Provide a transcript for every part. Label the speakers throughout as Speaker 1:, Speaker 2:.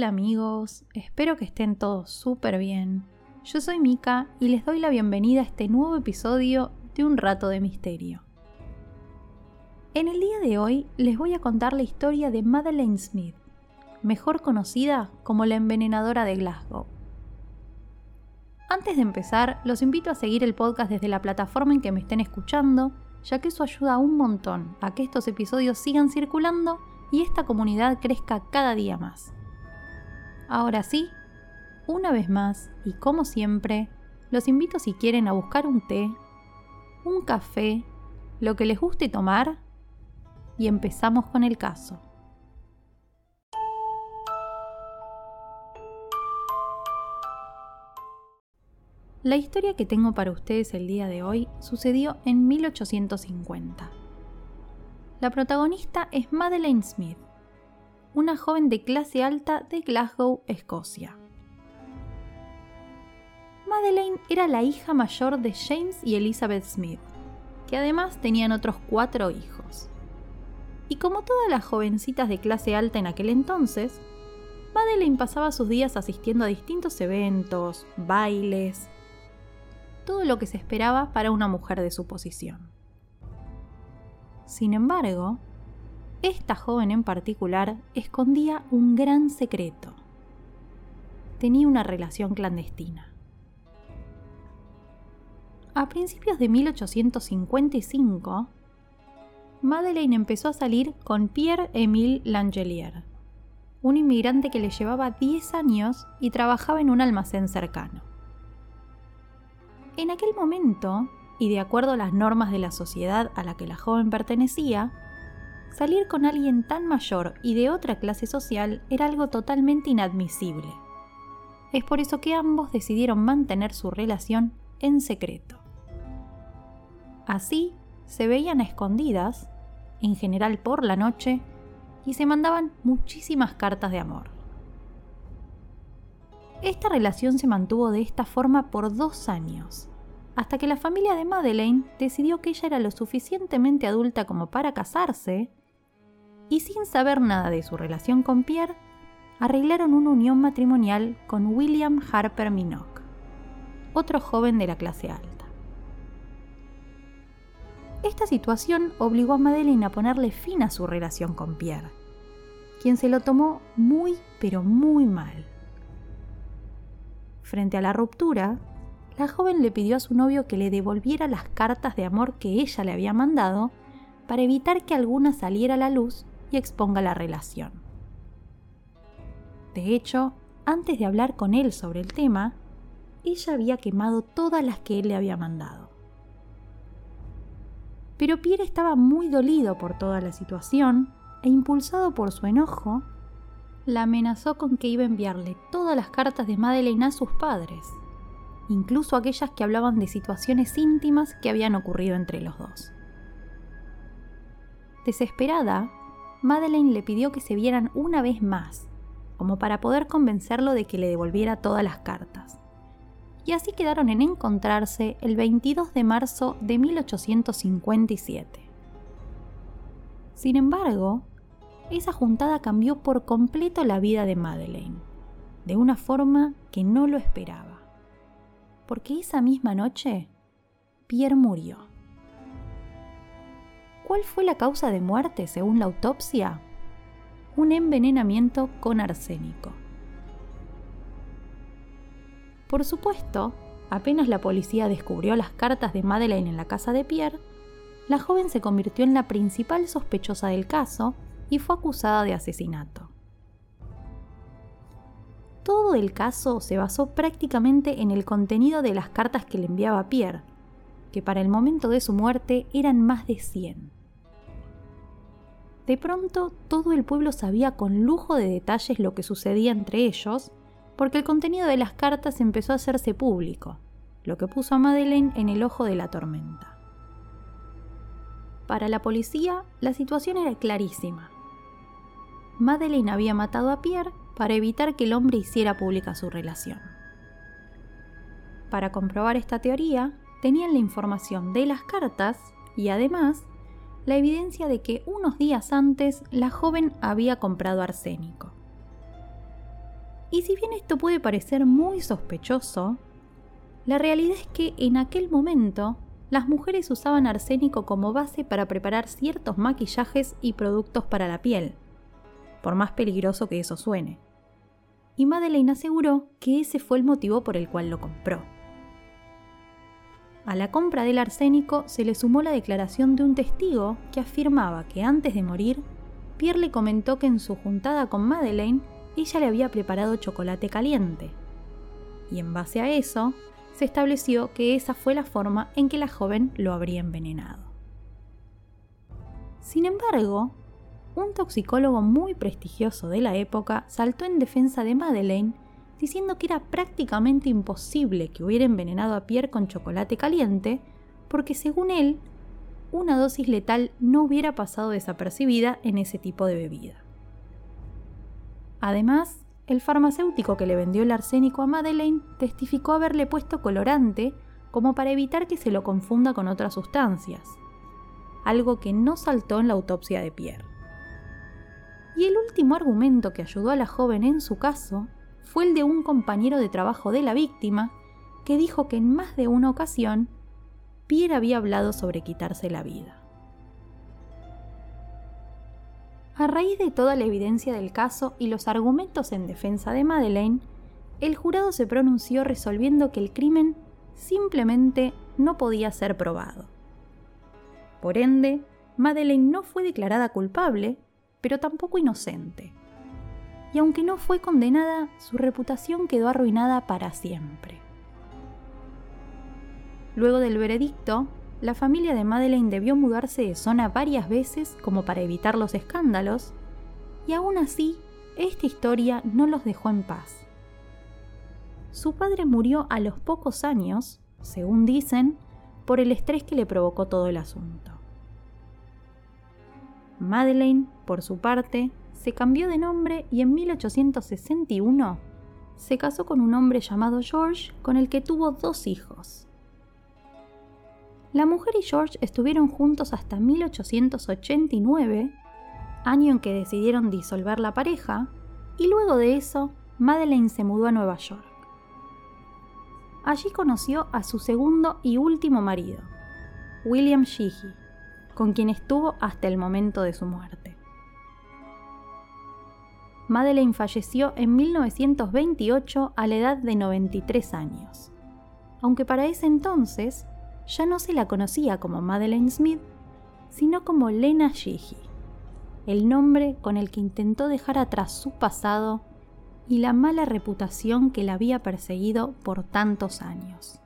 Speaker 1: Hola, amigos, espero que estén todos súper bien. Yo soy Mika y les doy la bienvenida a este nuevo episodio de Un Rato de Misterio. En el día de hoy les voy a contar la historia de Madeleine Smith, mejor conocida como la envenenadora de Glasgow. Antes de empezar, los invito a seguir el podcast desde la plataforma en que me estén escuchando, ya que eso ayuda un montón a que estos episodios sigan circulando y esta comunidad crezca cada día más. Ahora sí, una vez más y como siempre, los invito si quieren a buscar un té, un café, lo que les guste tomar y empezamos con el caso. La historia que tengo para ustedes el día de hoy sucedió en 1850. La protagonista es Madeleine Smith, una joven de clase alta de Glasgow, Escocia. Madeleine era la hija mayor de James y Elizabeth Smith, que además tenían otros cuatro hijos. Y como todas las jovencitas de clase alta en aquel entonces, Madeleine pasaba sus días asistiendo a distintos eventos, bailes, todo lo que se esperaba para una mujer de su posición. Sin embargo, esta joven en particular escondía un gran secreto. Tenía una relación clandestina. A principios de 1855, Madeleine empezó a salir con Pierre-Émile Langelier, un inmigrante que le llevaba 10 años y trabajaba en un almacén cercano. En aquel momento, y de acuerdo a las normas de la sociedad a la que la joven pertenecía, salir con alguien tan mayor y de otra clase social era algo totalmente inadmisible. Es por eso que ambos decidieron mantener su relación en secreto. Así, se veían a escondidas, en general por la noche, y se mandaban muchísimas cartas de amor. Esta relación se mantuvo de esta forma por dos años, hasta que la familia de Madeleine decidió que ella era lo suficientemente adulta como para casarse, y sin saber nada de su relación con Pierre, arreglaron una unión matrimonial con William Harper Minock, otro joven de la clase alta. Esta situación obligó a Madeleine a ponerle fin a su relación con Pierre, quien se lo tomó muy pero muy mal. Frente a la ruptura, la joven le pidió a su novio que le devolviera las cartas de amor que ella le había mandado para evitar que alguna saliera a la luz y exponga la relación. De hecho, antes de hablar con él sobre el tema, ella había quemado todas las que él le había mandado. Pero Pierre estaba muy dolido por toda la situación e impulsado por su enojo, la amenazó con que iba a enviarle todas las cartas de Madeleine a sus padres incluso aquellas que hablaban de situaciones íntimas que habían ocurrido entre los dos. Desesperada, Madeleine le pidió que se vieran una vez más, como para poder convencerlo de que le devolviera todas las cartas. Y así quedaron en encontrarse el 22 de marzo de 1857. Sin embargo, esa juntada cambió por completo la vida de Madeleine, de una forma que no lo esperaba porque esa misma noche Pierre murió. ¿Cuál fue la causa de muerte según la autopsia? Un envenenamiento con arsénico. Por supuesto, apenas la policía descubrió las cartas de Madeleine en la casa de Pierre, la joven se convirtió en la principal sospechosa del caso y fue acusada de asesinato todo el caso se basó prácticamente en el contenido de las cartas que le enviaba Pierre, que para el momento de su muerte eran más de 100. De pronto todo el pueblo sabía con lujo de detalles lo que sucedía entre ellos, porque el contenido de las cartas empezó a hacerse público, lo que puso a Madeleine en el ojo de la tormenta. Para la policía, la situación era clarísima. Madeleine había matado a Pierre para evitar que el hombre hiciera pública su relación. Para comprobar esta teoría, tenían la información de las cartas y además la evidencia de que unos días antes la joven había comprado arsénico. Y si bien esto puede parecer muy sospechoso, la realidad es que en aquel momento las mujeres usaban arsénico como base para preparar ciertos maquillajes y productos para la piel, por más peligroso que eso suene. Y Madeleine aseguró que ese fue el motivo por el cual lo compró. A la compra del arsénico se le sumó la declaración de un testigo que afirmaba que antes de morir, Pierre le comentó que en su juntada con Madeleine ella le había preparado chocolate caliente. Y en base a eso, se estableció que esa fue la forma en que la joven lo habría envenenado. Sin embargo, un toxicólogo muy prestigioso de la época saltó en defensa de Madeleine diciendo que era prácticamente imposible que hubiera envenenado a Pierre con chocolate caliente, porque según él, una dosis letal no hubiera pasado desapercibida en ese tipo de bebida. Además, el farmacéutico que le vendió el arsénico a Madeleine testificó haberle puesto colorante como para evitar que se lo confunda con otras sustancias, algo que no saltó en la autopsia de Pierre. Y el último argumento que ayudó a la joven en su caso fue el de un compañero de trabajo de la víctima que dijo que en más de una ocasión Pierre había hablado sobre quitarse la vida. A raíz de toda la evidencia del caso y los argumentos en defensa de Madeleine, el jurado se pronunció resolviendo que el crimen simplemente no podía ser probado. Por ende, Madeleine no fue declarada culpable, pero tampoco inocente y aunque no fue condenada, su reputación quedó arruinada para siempre. Luego del veredicto, la familia de Madeleine debió mudarse de zona varias veces como para evitar los escándalos, y aún así, esta historia no los dejó en paz. Su padre murió a los pocos años, según dicen, por el estrés que le provocó todo el asunto. Madeleine, por su parte, se cambió de nombre y en 1861 se casó con un hombre llamado George con el que tuvo dos hijos. La mujer y George estuvieron juntos hasta 1889, año en que decidieron disolver la pareja, y luego de eso, Madeleine se mudó a Nueva York. Allí conoció a su segundo y último marido, William Sheehy, con quien estuvo hasta el momento de su muerte. Madeleine falleció en 1928 a la edad de 93 años. Aunque para ese entonces ya no se la conocía como Madeleine Smith, sino como Lena Sheehy, el nombre con el que intentó dejar atrás su pasado y la mala reputación que la había perseguido por tantos años.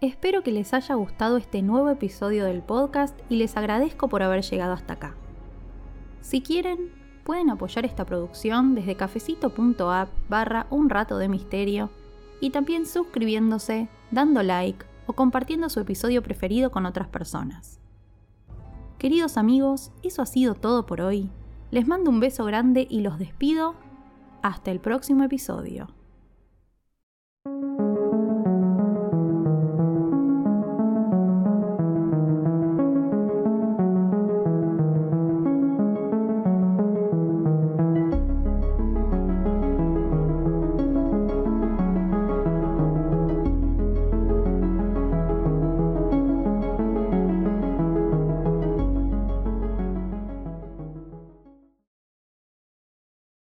Speaker 1: Espero que les haya gustado este nuevo episodio del podcast y les agradezco por haber llegado hasta acá. Si quieren, pueden apoyar esta producción desde cafecito.app barra un rato de misterio y también suscribiéndose, dando like o compartiendo su episodio preferido con otras personas. Queridos amigos, eso ha sido todo por hoy. Les mando un beso grande y los despido. Hasta el próximo episodio.